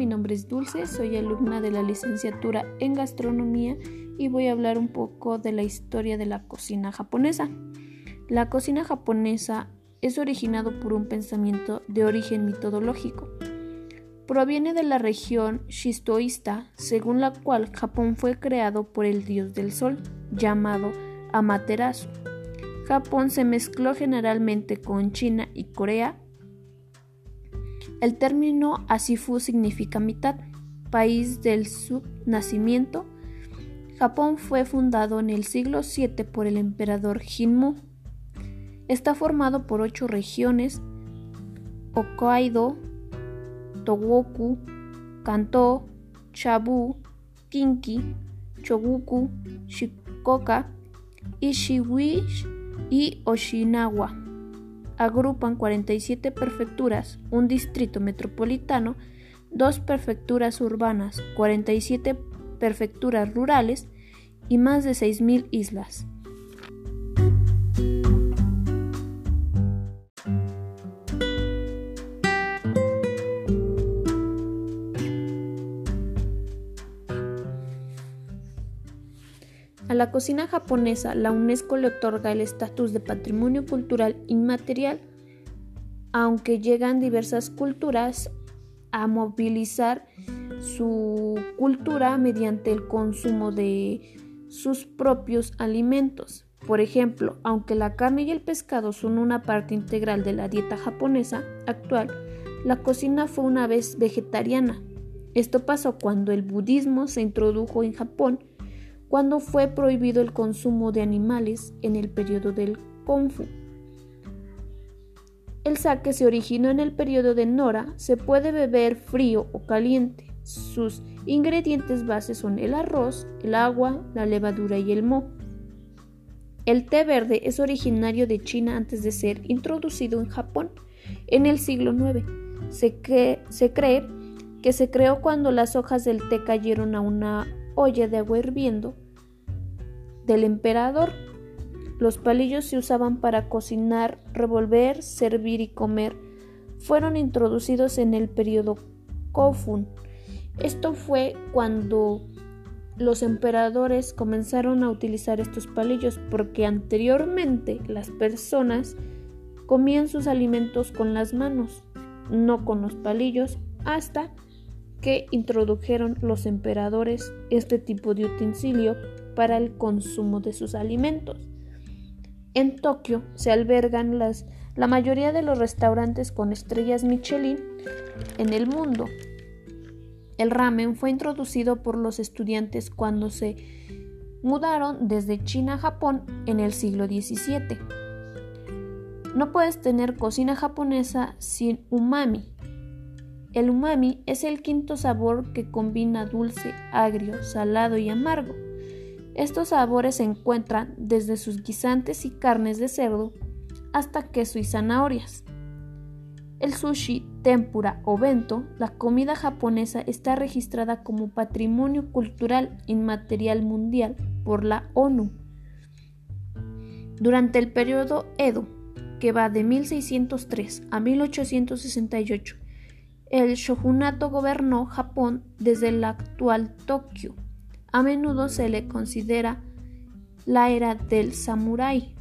mi nombre es Dulce, soy alumna de la licenciatura en gastronomía y voy a hablar un poco de la historia de la cocina japonesa. La cocina japonesa es originado por un pensamiento de origen mitológico. Proviene de la región shistoísta, según la cual Japón fue creado por el dios del sol, llamado Amaterasu. Japón se mezcló generalmente con China y Corea el término Asifu significa mitad, país del subnacimiento. Japón fue fundado en el siglo VII por el emperador Jinmu. Está formado por ocho regiones: Hokkaido, Tohoku, Kanto, Chabu, Kinki, Chogoku, Shikoka, Ishiwish y Oshinawa agrupan 47 prefecturas, un distrito metropolitano, dos prefecturas urbanas, 47 prefecturas rurales y más de 6.000 islas. La cocina japonesa, la UNESCO le otorga el estatus de patrimonio cultural inmaterial, aunque llegan diversas culturas a movilizar su cultura mediante el consumo de sus propios alimentos. Por ejemplo, aunque la carne y el pescado son una parte integral de la dieta japonesa actual, la cocina fue una vez vegetariana. Esto pasó cuando el budismo se introdujo en Japón cuando fue prohibido el consumo de animales en el periodo del Konfu. El sake se originó en el periodo de Nora, se puede beber frío o caliente. Sus ingredientes bases son el arroz, el agua, la levadura y el mo. El té verde es originario de China antes de ser introducido en Japón en el siglo IX. Se cree que se creó cuando las hojas del té cayeron a una olla de agua hirviendo del emperador. Los palillos se usaban para cocinar, revolver, servir y comer. Fueron introducidos en el periodo Kofun. Esto fue cuando los emperadores comenzaron a utilizar estos palillos porque anteriormente las personas comían sus alimentos con las manos, no con los palillos, hasta que introdujeron los emperadores este tipo de utensilio para el consumo de sus alimentos. En Tokio se albergan las, la mayoría de los restaurantes con estrellas Michelin en el mundo. El ramen fue introducido por los estudiantes cuando se mudaron desde China a Japón en el siglo XVII. No puedes tener cocina japonesa sin umami, el umami es el quinto sabor que combina dulce, agrio, salado y amargo. Estos sabores se encuentran desde sus guisantes y carnes de cerdo hasta queso y zanahorias. El sushi, tempura o bento, la comida japonesa está registrada como Patrimonio Cultural Inmaterial Mundial por la ONU. Durante el periodo Edo, que va de 1603 a 1868, el shogunato gobernó Japón desde el actual Tokio. A menudo se le considera la era del samurái.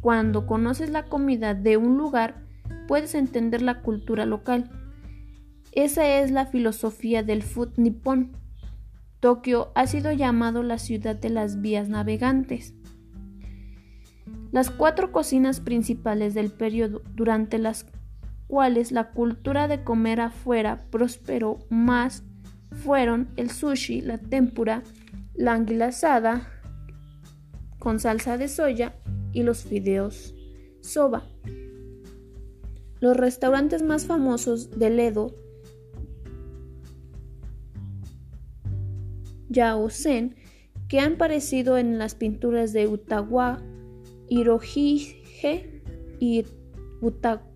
Cuando conoces la comida de un lugar, puedes entender la cultura local. Esa es la filosofía del food nippon. Tokio ha sido llamado la ciudad de las vías navegantes. Las cuatro cocinas principales del periodo durante las cuales la cultura de comer afuera prosperó más fueron el sushi, la tempura, la anguila asada con salsa de soya y los fideos soba. Los restaurantes más famosos del Edo, Yaosen, que han aparecido en las pinturas de Utawa, Hirohige y Utawa,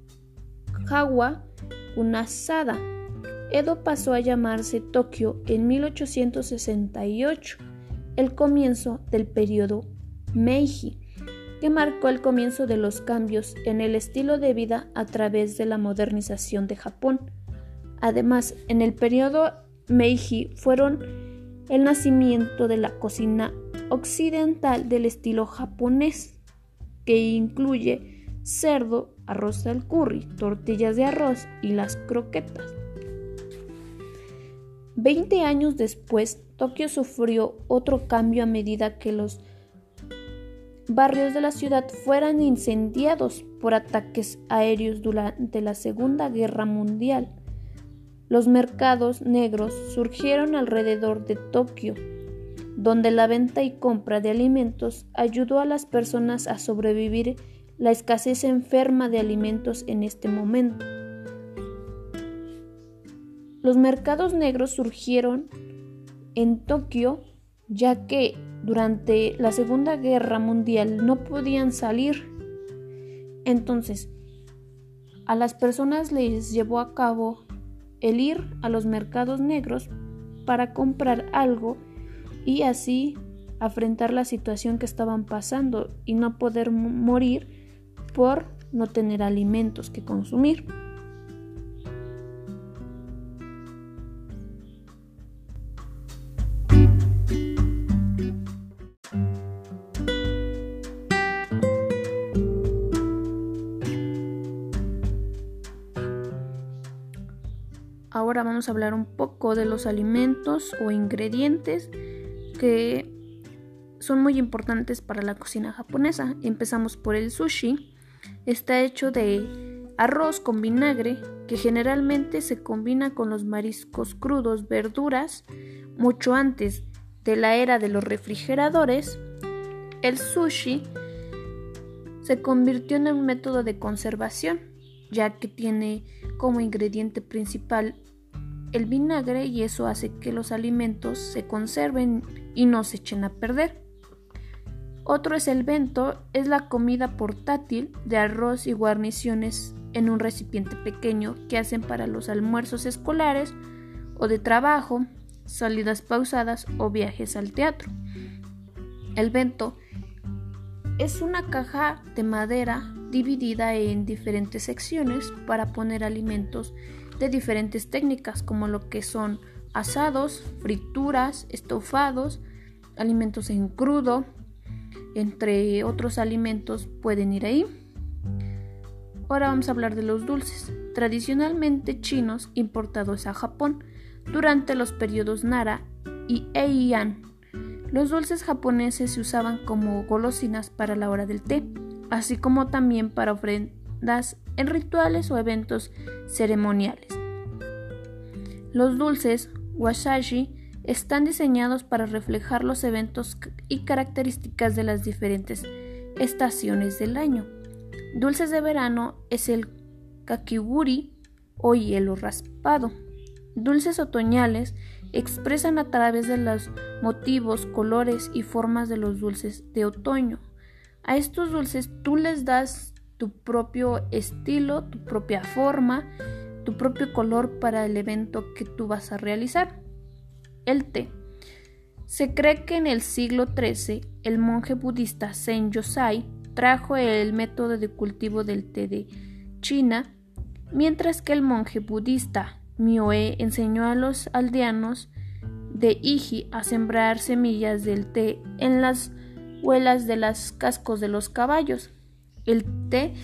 Hawa Unasada. Edo pasó a llamarse Tokio en 1868, el comienzo del periodo Meiji, que marcó el comienzo de los cambios en el estilo de vida a través de la modernización de Japón. Además, en el periodo Meiji fueron el nacimiento de la cocina occidental del estilo japonés, que incluye cerdo, arroz al curry, tortillas de arroz y las croquetas. Veinte años después, Tokio sufrió otro cambio a medida que los barrios de la ciudad fueran incendiados por ataques aéreos durante la Segunda Guerra Mundial. Los mercados negros surgieron alrededor de Tokio, donde la venta y compra de alimentos ayudó a las personas a sobrevivir la escasez enferma de alimentos en este momento. Los mercados negros surgieron en Tokio ya que durante la Segunda Guerra Mundial no podían salir. Entonces, a las personas les llevó a cabo el ir a los mercados negros para comprar algo y así afrontar la situación que estaban pasando y no poder morir por no tener alimentos que consumir. Ahora vamos a hablar un poco de los alimentos o ingredientes que son muy importantes para la cocina japonesa. Empezamos por el sushi. Está hecho de arroz con vinagre que generalmente se combina con los mariscos crudos, verduras. Mucho antes de la era de los refrigeradores, el sushi se convirtió en un método de conservación ya que tiene como ingrediente principal el vinagre y eso hace que los alimentos se conserven y no se echen a perder. Otro es el bento, es la comida portátil de arroz y guarniciones en un recipiente pequeño que hacen para los almuerzos escolares o de trabajo, salidas pausadas o viajes al teatro. El bento es una caja de madera dividida en diferentes secciones para poner alimentos de diferentes técnicas como lo que son asados, frituras, estofados, alimentos en crudo, entre otros alimentos pueden ir ahí. Ahora vamos a hablar de los dulces, tradicionalmente chinos importados a Japón durante los periodos Nara y Heian. Los dulces japoneses se usaban como golosinas para la hora del té así como también para ofrendas en rituales o eventos ceremoniales. Los dulces wasashi están diseñados para reflejar los eventos y características de las diferentes estaciones del año. Dulces de verano es el kakiguri o hielo raspado. Dulces otoñales expresan a través de los motivos, colores y formas de los dulces de otoño. A estos dulces tú les das tu propio estilo, tu propia forma, tu propio color para el evento que tú vas a realizar. El té. Se cree que en el siglo XIII el monje budista Zen Yosai trajo el método de cultivo del té de China, mientras que el monje budista Mioe enseñó a los aldeanos de Iji a sembrar semillas del té en las huelas de las cascos de los caballos. El té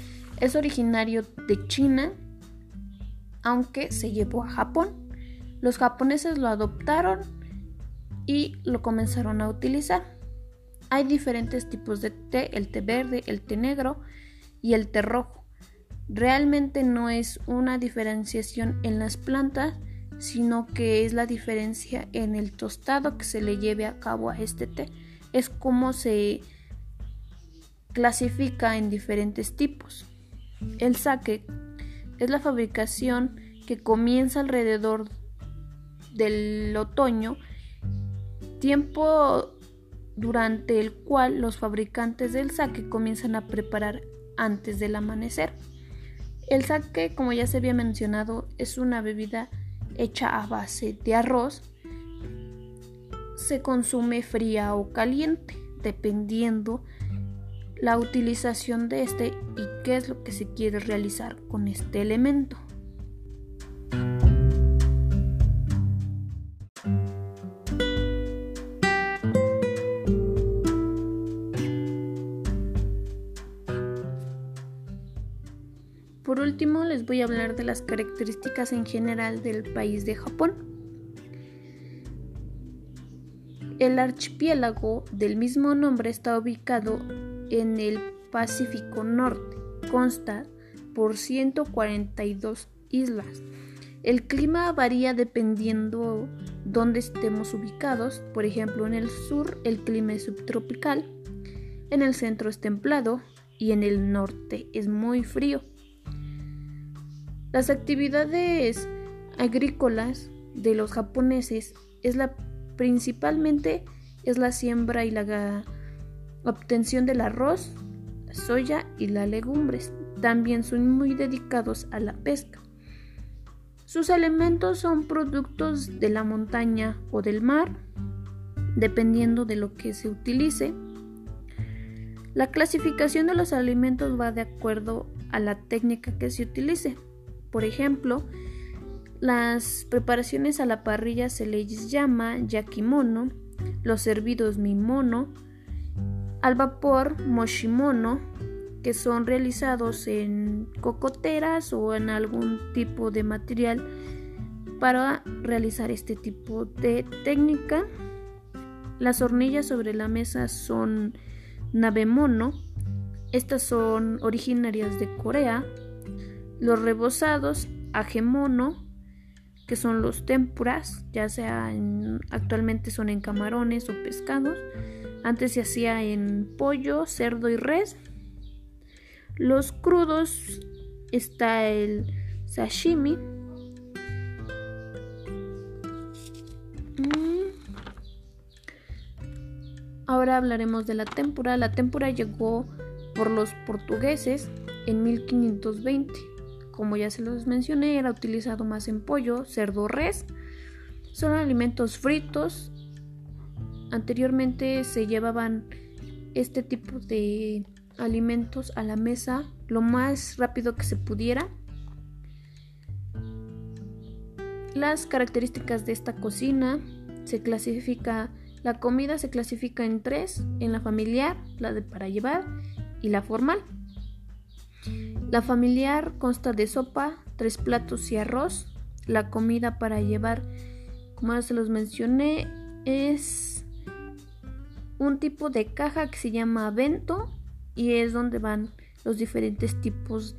es originario de China, aunque se llevó a Japón. Los japoneses lo adoptaron y lo comenzaron a utilizar. Hay diferentes tipos de té, el té verde, el té negro y el té rojo. Realmente no es una diferenciación en las plantas, sino que es la diferencia en el tostado que se le lleve a cabo a este té es cómo se clasifica en diferentes tipos. El sake es la fabricación que comienza alrededor del otoño, tiempo durante el cual los fabricantes del sake comienzan a preparar antes del amanecer. El sake, como ya se había mencionado, es una bebida hecha a base de arroz, se consume fría o caliente, dependiendo la utilización de este y qué es lo que se quiere realizar con este elemento. Les voy a hablar de las características en general del país de Japón. El archipiélago del mismo nombre está ubicado en el Pacífico Norte. Consta por 142 islas. El clima varía dependiendo dónde estemos ubicados. Por ejemplo, en el sur el clima es subtropical, en el centro es templado y en el norte es muy frío. Las actividades agrícolas de los japoneses es la principalmente es la siembra y la obtención del arroz, la soya y las legumbres. También son muy dedicados a la pesca. Sus alimentos son productos de la montaña o del mar, dependiendo de lo que se utilice. La clasificación de los alimentos va de acuerdo a la técnica que se utilice. Por ejemplo, las preparaciones a la parrilla se les llama yakimono, los servidos mimono, al vapor moshimono, que son realizados en cocoteras o en algún tipo de material para realizar este tipo de técnica. Las hornillas sobre la mesa son nabemono, estas son originarias de Corea los rebozados agemono, que son los tempuras, ya sea actualmente son en camarones o pescados. Antes se hacía en pollo, cerdo y res. Los crudos está el sashimi. Mm. Ahora hablaremos de la tempura. La tempura llegó por los portugueses en 1520 como ya se los mencioné, era utilizado más en pollo, cerdo, res. Son alimentos fritos. Anteriormente se llevaban este tipo de alimentos a la mesa lo más rápido que se pudiera. Las características de esta cocina se clasifica, la comida se clasifica en tres, en la familiar, la de para llevar y la formal. La familiar consta de sopa, tres platos y arroz. La comida para llevar, como ya se los mencioné, es un tipo de caja que se llama vento y es donde van los diferentes tipos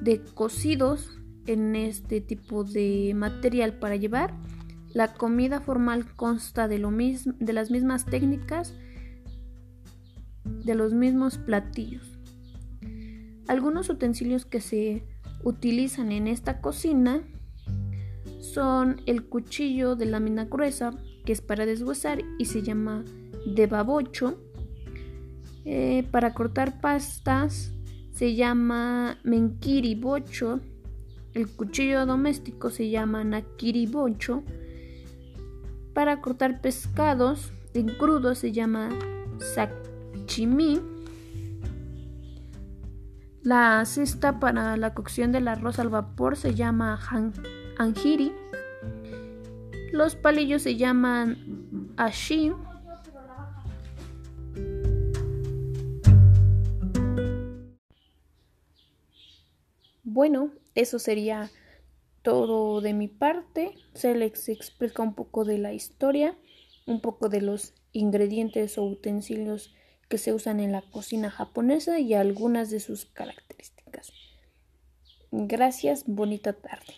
de cocidos en este tipo de material para llevar. La comida formal consta de, lo mismo, de las mismas técnicas, de los mismos platillos. Algunos utensilios que se utilizan en esta cocina son el cuchillo de lámina gruesa, que es para deshuesar y se llama de babocho. Eh, para cortar pastas se llama menkiribocho. El cuchillo doméstico se llama nakiribocho. Para cortar pescados en crudo se llama sashimi. La cesta para la cocción del arroz al vapor se llama anjiri. Los palillos se llaman ashi. Bueno, eso sería todo de mi parte. Se les explica un poco de la historia, un poco de los ingredientes o utensilios que se usan en la cocina japonesa y algunas de sus características. Gracias, bonita tarde.